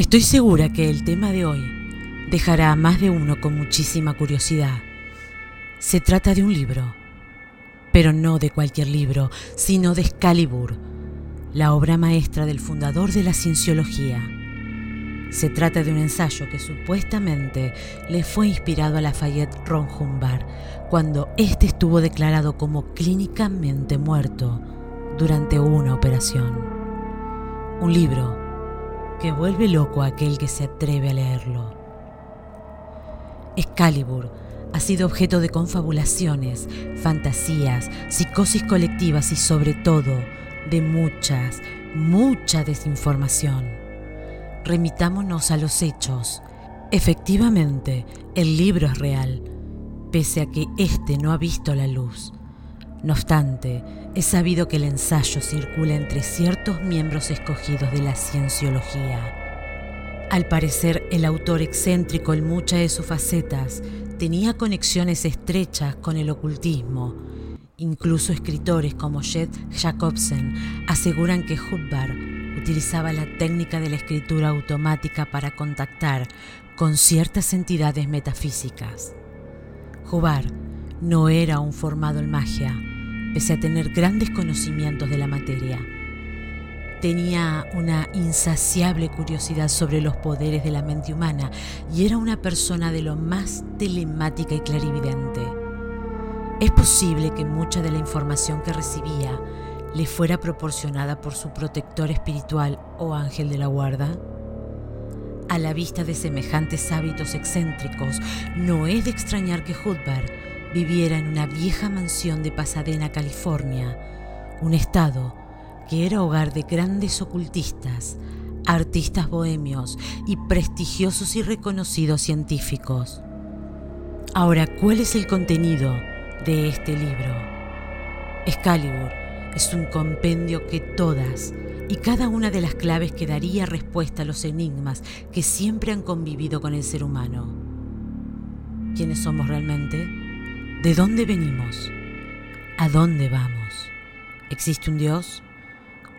Estoy segura que el tema de hoy dejará a más de uno con muchísima curiosidad. Se trata de un libro, pero no de cualquier libro, sino de Excalibur, la obra maestra del fundador de la cienciología. Se trata de un ensayo que supuestamente le fue inspirado a Lafayette Ron Humbard cuando éste estuvo declarado como clínicamente muerto durante una operación. Un libro que vuelve loco a aquel que se atreve a leerlo. Excalibur ha sido objeto de confabulaciones, fantasías, psicosis colectivas y sobre todo de muchas, mucha desinformación. Remitámonos a los hechos. Efectivamente, el libro es real, pese a que éste no ha visto la luz. No obstante, es sabido que el ensayo circula entre ciertos miembros escogidos de la cienciología. Al parecer, el autor excéntrico en muchas de sus facetas tenía conexiones estrechas con el ocultismo. Incluso escritores como Jed Jacobsen aseguran que Hubbard utilizaba la técnica de la escritura automática para contactar con ciertas entidades metafísicas. Hubbard no era un formado en magia, pese a tener grandes conocimientos de la materia. Tenía una insaciable curiosidad sobre los poderes de la mente humana y era una persona de lo más telemática y clarividente. Es posible que mucha de la información que recibía le fuera proporcionada por su protector espiritual o ángel de la guarda. A la vista de semejantes hábitos excéntricos, no es de extrañar que Hudbard viviera en una vieja mansión de Pasadena, California, un estado que era hogar de grandes ocultistas, artistas bohemios y prestigiosos y reconocidos científicos. Ahora, ¿cuál es el contenido de este libro? Excalibur es un compendio que todas y cada una de las claves que daría respuesta a los enigmas que siempre han convivido con el ser humano. ¿Quiénes somos realmente? ¿De dónde venimos? ¿A dónde vamos? ¿Existe un Dios?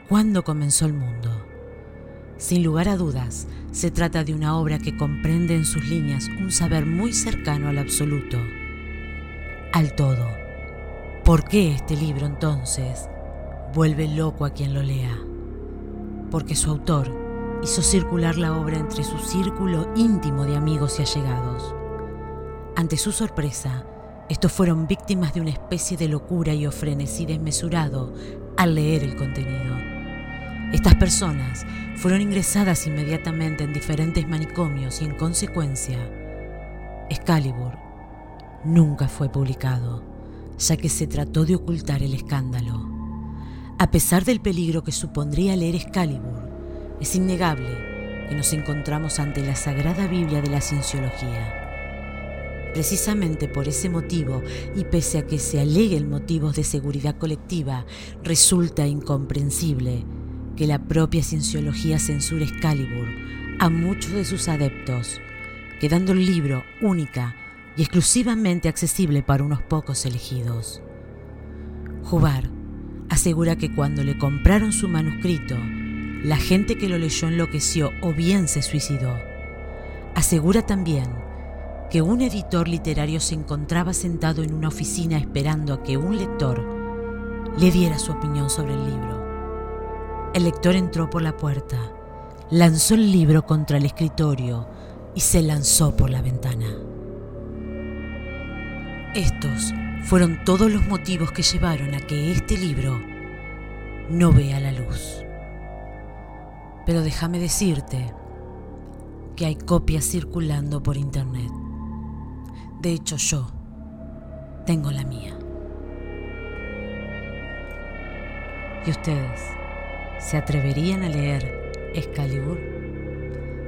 ¿Cuándo comenzó el mundo? Sin lugar a dudas, se trata de una obra que comprende en sus líneas un saber muy cercano al absoluto, al todo. ¿Por qué este libro entonces vuelve loco a quien lo lea? Porque su autor hizo circular la obra entre su círculo íntimo de amigos y allegados. Ante su sorpresa, estos fueron víctimas de una especie de locura y o frenesí desmesurado al leer el contenido. Estas personas fueron ingresadas inmediatamente en diferentes manicomios y en consecuencia, Excalibur nunca fue publicado, ya que se trató de ocultar el escándalo. A pesar del peligro que supondría leer Excalibur, es innegable que nos encontramos ante la Sagrada Biblia de la Cienciología Precisamente por ese motivo, y pese a que se aleguen motivos de seguridad colectiva, resulta incomprensible que la propia cienciología censure Excalibur a muchos de sus adeptos, quedando el libro única y exclusivamente accesible para unos pocos elegidos. Jubar asegura que cuando le compraron su manuscrito, la gente que lo leyó enloqueció o bien se suicidó. Asegura también que un editor literario se encontraba sentado en una oficina esperando a que un lector le diera su opinión sobre el libro. El lector entró por la puerta, lanzó el libro contra el escritorio y se lanzó por la ventana. Estos fueron todos los motivos que llevaron a que este libro no vea la luz. Pero déjame decirte que hay copias circulando por internet. De hecho, yo tengo la mía. ¿Y ustedes se atreverían a leer Excalibur?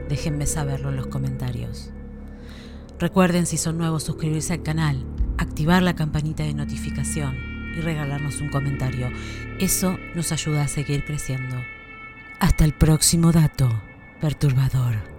Déjenme saberlo en los comentarios. Recuerden si son nuevos suscribirse al canal, activar la campanita de notificación y regalarnos un comentario. Eso nos ayuda a seguir creciendo. Hasta el próximo dato perturbador.